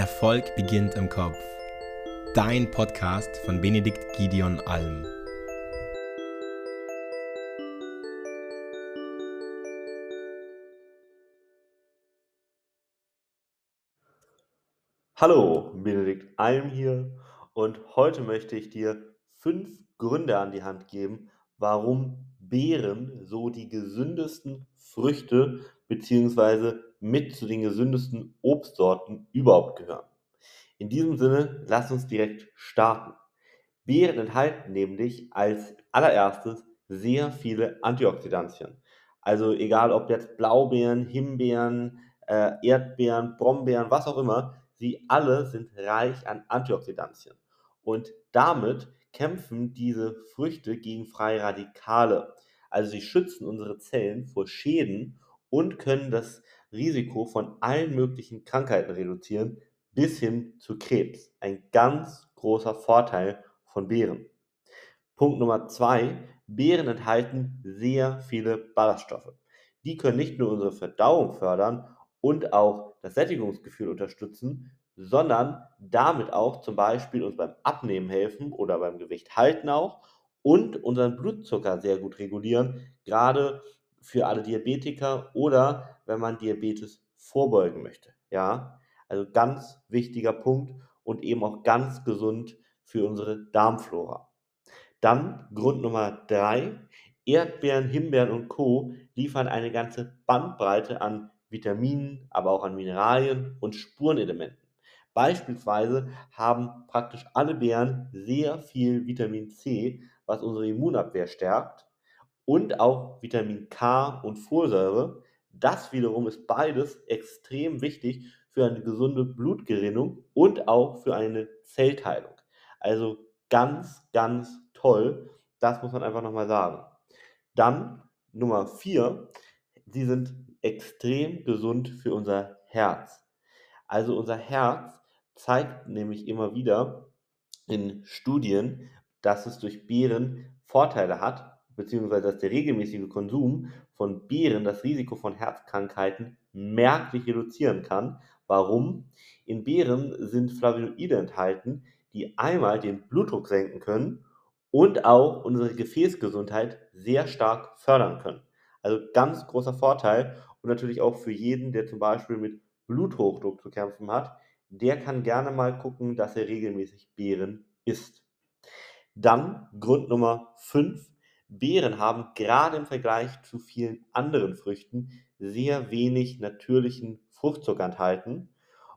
Erfolg beginnt im Kopf. Dein Podcast von Benedikt Gideon Alm. Hallo, Benedikt Alm hier und heute möchte ich dir fünf Gründe an die Hand geben, warum Beeren so die gesündesten Früchte bzw. mit zu den gesündesten Obstsorten überhaupt gehören. In diesem Sinne, lass uns direkt starten. Beeren enthalten nämlich als allererstes sehr viele Antioxidantien. Also egal ob jetzt Blaubeeren, Himbeeren, äh, Erdbeeren, Brombeeren, was auch immer, sie alle sind reich an Antioxidantien. Und damit kämpfen diese Früchte gegen freie Radikale. Also sie schützen unsere Zellen vor Schäden und können das Risiko von allen möglichen Krankheiten reduzieren, bis hin zu Krebs. Ein ganz großer Vorteil von Beeren. Punkt Nummer zwei: Beeren enthalten sehr viele Ballaststoffe. Die können nicht nur unsere Verdauung fördern und auch das Sättigungsgefühl unterstützen, sondern damit auch zum Beispiel uns beim Abnehmen helfen oder beim Gewicht halten auch und unseren Blutzucker sehr gut regulieren, gerade für alle Diabetiker oder wenn man Diabetes vorbeugen möchte. Ja, also ganz wichtiger Punkt und eben auch ganz gesund für unsere Darmflora. Dann Grund Nummer drei: Erdbeeren, Himbeeren und Co. liefern eine ganze Bandbreite an Vitaminen, aber auch an Mineralien und Spurenelementen. Beispielsweise haben praktisch alle Beeren sehr viel Vitamin C, was unsere Immunabwehr stärkt, und auch Vitamin K und Folsäure. Das wiederum ist beides extrem wichtig für eine gesunde Blutgerinnung und auch für eine Zellteilung. Also ganz, ganz toll. Das muss man einfach nochmal sagen. Dann Nummer 4. Sie sind extrem gesund für unser Herz. Also unser Herz zeigt nämlich immer wieder in Studien, dass es durch Beeren Vorteile hat, beziehungsweise dass der regelmäßige Konsum von Beeren das Risiko von Herzkrankheiten merklich reduzieren kann. Warum? In Beeren sind Flavonoide enthalten, die einmal den Blutdruck senken können und auch unsere Gefäßgesundheit sehr stark fördern können. Also ganz großer Vorteil und natürlich auch für jeden, der zum Beispiel mit Bluthochdruck zu kämpfen hat, der kann gerne mal gucken, dass er regelmäßig Beeren isst. Dann Grund Nummer 5. Beeren haben gerade im Vergleich zu vielen anderen Früchten sehr wenig natürlichen Fruchtzucker enthalten.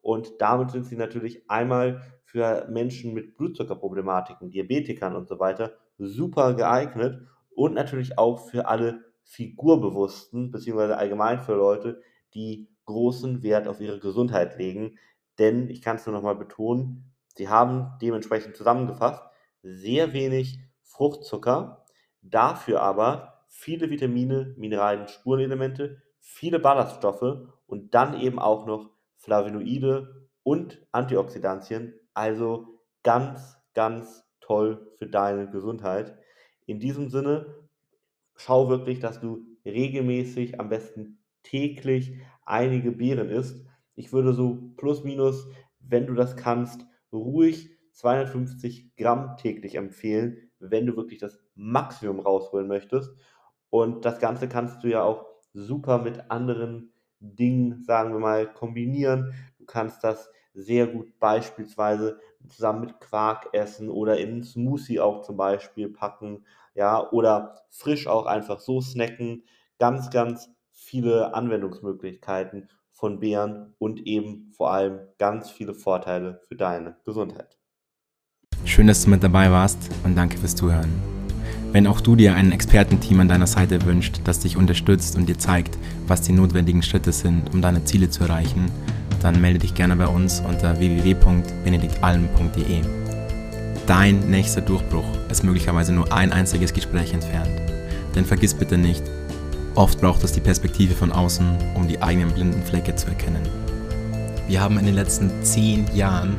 Und damit sind sie natürlich einmal für Menschen mit Blutzuckerproblematiken, Diabetikern und so weiter super geeignet und natürlich auch für alle Figurbewussten, beziehungsweise allgemein für Leute, die großen Wert auf ihre Gesundheit legen, denn ich kann es nur nochmal betonen, sie haben dementsprechend zusammengefasst sehr wenig Fruchtzucker, dafür aber viele Vitamine, Mineralien, Spurenelemente, viele Ballaststoffe und dann eben auch noch Flavonoide und Antioxidantien, also ganz, ganz toll für deine Gesundheit. In diesem Sinne, schau wirklich, dass du regelmäßig, am besten täglich einige Beeren isst. Ich würde so plus minus, wenn du das kannst, ruhig 250 Gramm täglich empfehlen, wenn du wirklich das Maximum rausholen möchtest. Und das Ganze kannst du ja auch super mit anderen Dingen, sagen wir mal, kombinieren. Du kannst das sehr gut beispielsweise zusammen mit Quark essen oder in einen Smoothie auch zum Beispiel packen, ja, oder frisch auch einfach so snacken. Ganz, ganz viele Anwendungsmöglichkeiten von Beeren und eben vor allem ganz viele Vorteile für deine Gesundheit. Schön, dass du mit dabei warst und danke fürs Zuhören. Wenn auch du dir ein Expertenteam an deiner Seite wünscht, das dich unterstützt und dir zeigt, was die notwendigen Schritte sind, um deine Ziele zu erreichen, dann melde dich gerne bei uns unter www.benediktalm.de. Dein nächster Durchbruch ist möglicherweise nur ein einziges Gespräch entfernt. Denn vergiss bitte nicht, Oft braucht es die Perspektive von außen, um die eigenen blinden Flecke zu erkennen. Wir haben in den letzten zehn Jahren